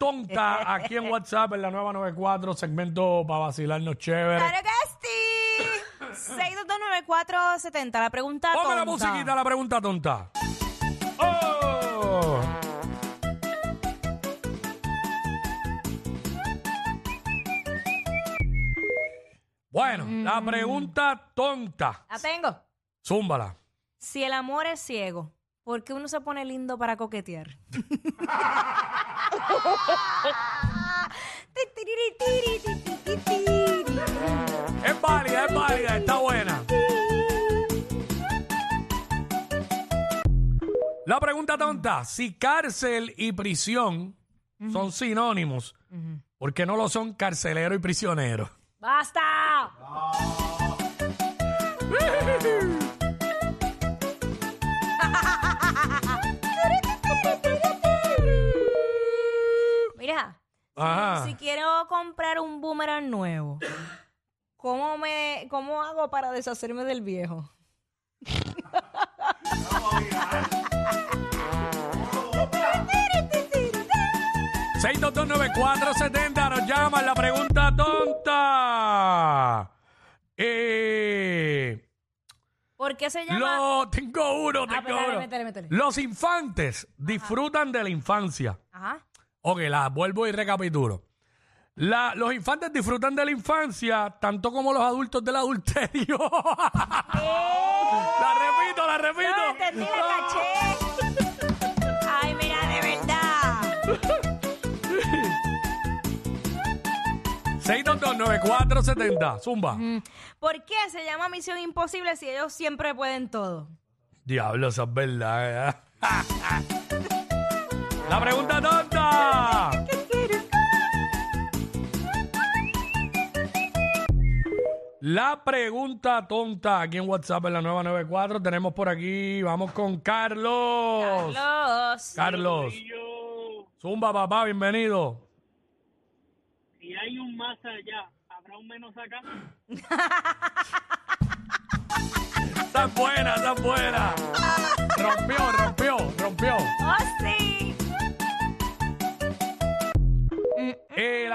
tonta aquí en WhatsApp en la nueva 94, segmento para vacilarnos chévere. ¡Claro que sí! 6229470, la pregunta Ponme la tonta. musiquita, la pregunta tonta. ¡Oh! Bueno, la pregunta tonta. La tengo. Zúmbala. Si el amor es ciego, ¿por qué uno se pone lindo para coquetear? Es válida, es válida, está buena. La pregunta tonta, si cárcel y prisión son sinónimos, ¿por qué no lo son carcelero y prisionero? ¡Basta! Mira, si quiero comprar un boomerang nuevo, ¿cómo, me, ¿cómo hago para deshacerme del viejo? 6229470 nos llaman la pregunta tonta. Eh, ¿Por qué se llama? lo, tengo uno, Ah, tengo pues dale, uno. métele, métele. Los infantes disfrutan de la infancia. Ajá. Ok, la vuelvo y recapitulo. La- los infantes disfrutan de la infancia tanto como los adultos del adulterio. la repito, la repito. No entendí, caché. Ay, mira, de verdad. 6229470. Zumba. ¿Por qué se llama Misión Imposible si ellos siempre pueden todo? Diablo, eso es verdad. ¿eh? la pregunta tonta. La pregunta tonta aquí en WhatsApp en la nueva 94. Tenemos por aquí, vamos con Carlos. Carlos. Carlos. Zumba, papá, bienvenido. si hay un más allá, ¿habrá un menos acá? Está buena, está buena. Rompió, rompió, rompió.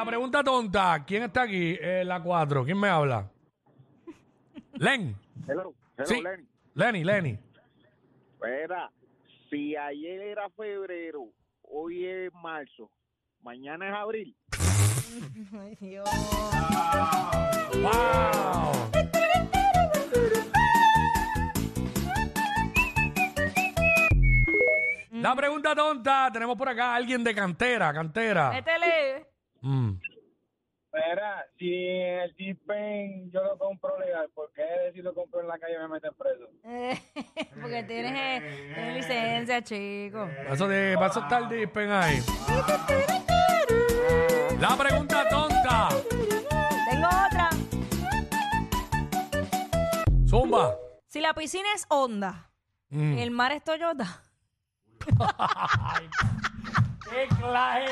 La pregunta tonta, ¿quién está aquí? Eh, la 4, ¿quién me habla? Len. Hello, hello, Sí. Lenny. Lenny, Lenny. Espera, si ayer era febrero, hoy es marzo, mañana es abril. Ay, Dios. ¡Wow! La pregunta tonta, tenemos por acá a alguien de cantera, cantera. Métele. Mm. Espera, si el Jeep yo lo compro legal, ¿por qué si lo compro en la calle me meten preso? Eh, Porque tienes, eh, tienes licencia, chico. Eso de paso está el dispen ahí. La pregunta tonta. Tengo otra. Zumba. Si la piscina es honda, Mm. el mar es Toyota. ¡Qué clase!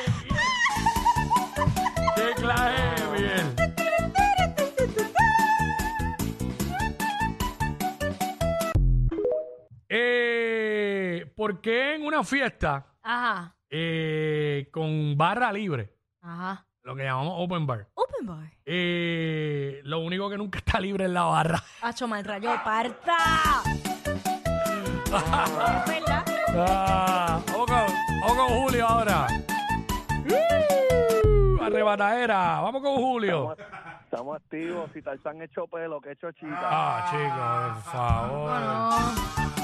¡Qué clase, bien! Eh, ¿Por qué en una fiesta Ajá. eh, con barra libre, Ajá. lo que llamamos open bar, Open bar. eh, lo único que nunca está libre es la barra? Hacho mal rayo, parta. Es verdad. Ah, vamos, con, vamos con Julio ahora. Uh, arrebatadera. Vamos con Julio. Estamos activos, si Tarzán hecho pelo, que hecho chica. Ah, chicos, por favor.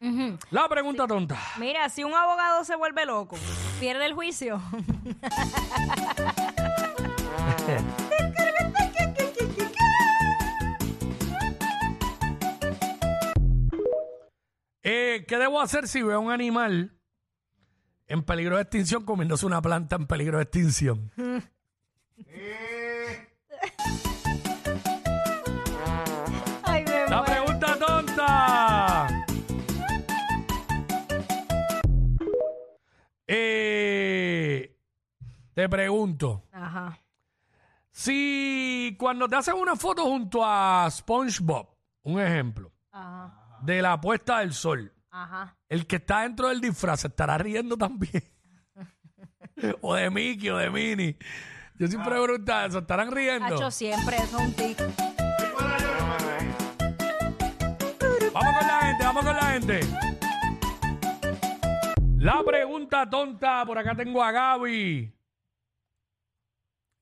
Ujú. La pregunta tonta. Mira, si un abogado se vuelve loco, pierde el juicio. Eh, ¿Qué debo hacer si veo un animal en peligro de extinción comiéndose una planta en peligro de extinción? Ay, me La muero. pregunta tonta. Eh, te pregunto, Ajá. si cuando te hacen una foto junto a SpongeBob, un ejemplo, Ajá. De la puesta del sol, Ajá. el que está dentro del disfraz se estará riendo también. o de Mickey o de Minnie. Yo siempre me preguntaba, ¿se estarán riendo? Hacho siempre, eso es un tic. Vamos con la gente, vamos con la gente. La pregunta tonta, por acá tengo a Gaby.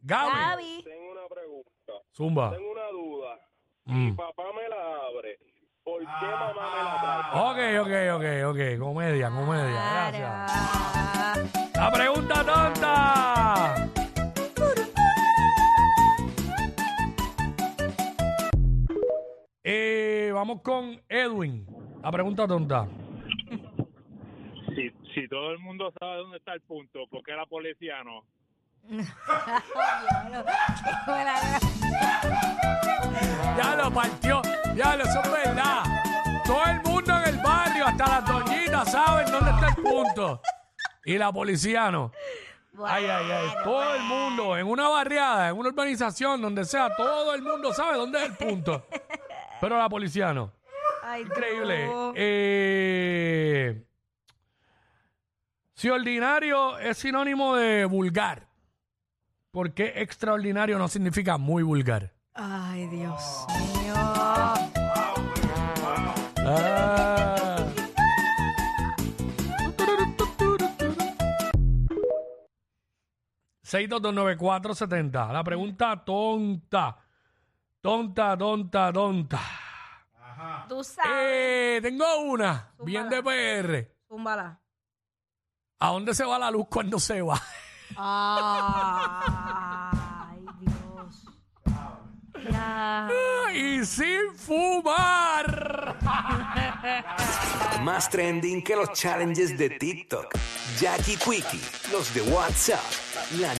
Gaby. Gaby. Tengo una pregunta, Zumba. tengo una duda. Mm. Si papá me la abre, ¿por qué mamá me la trae? Ok, ok, ok, ok. Comedia, comedia. Gracias. La pregunta tonta. Eh, vamos con Edwin. La pregunta tonta. Si, si todo el mundo sabe dónde está el punto, ¿por qué la policía no? Ya lo partió. Ya lo, eso es verdad. Todo el mundo en el barrio, hasta las doñitas, saben dónde está el punto. Y la policía no. Ay, ay, ay. Todo el mundo, en una barriada, en una urbanización, donde sea, todo el mundo sabe dónde es el punto. Pero la policía no. Ay, Increíble. no. Eh, si ordinario es sinónimo de vulgar, ¿por qué extraordinario no significa muy vulgar? Ay, Dios mío. Ah. setenta. La pregunta tonta. Tonta, tonta, tonta. Tú sabes. Eh, tengo una. Bien de PR. Zúmbala. ¿A dónde se va la luz cuando se va? Ay, Dios. Ya. y sin fumar. Más trending que los challenges de TikTok. Jackie Quickie, los de WhatsApp, la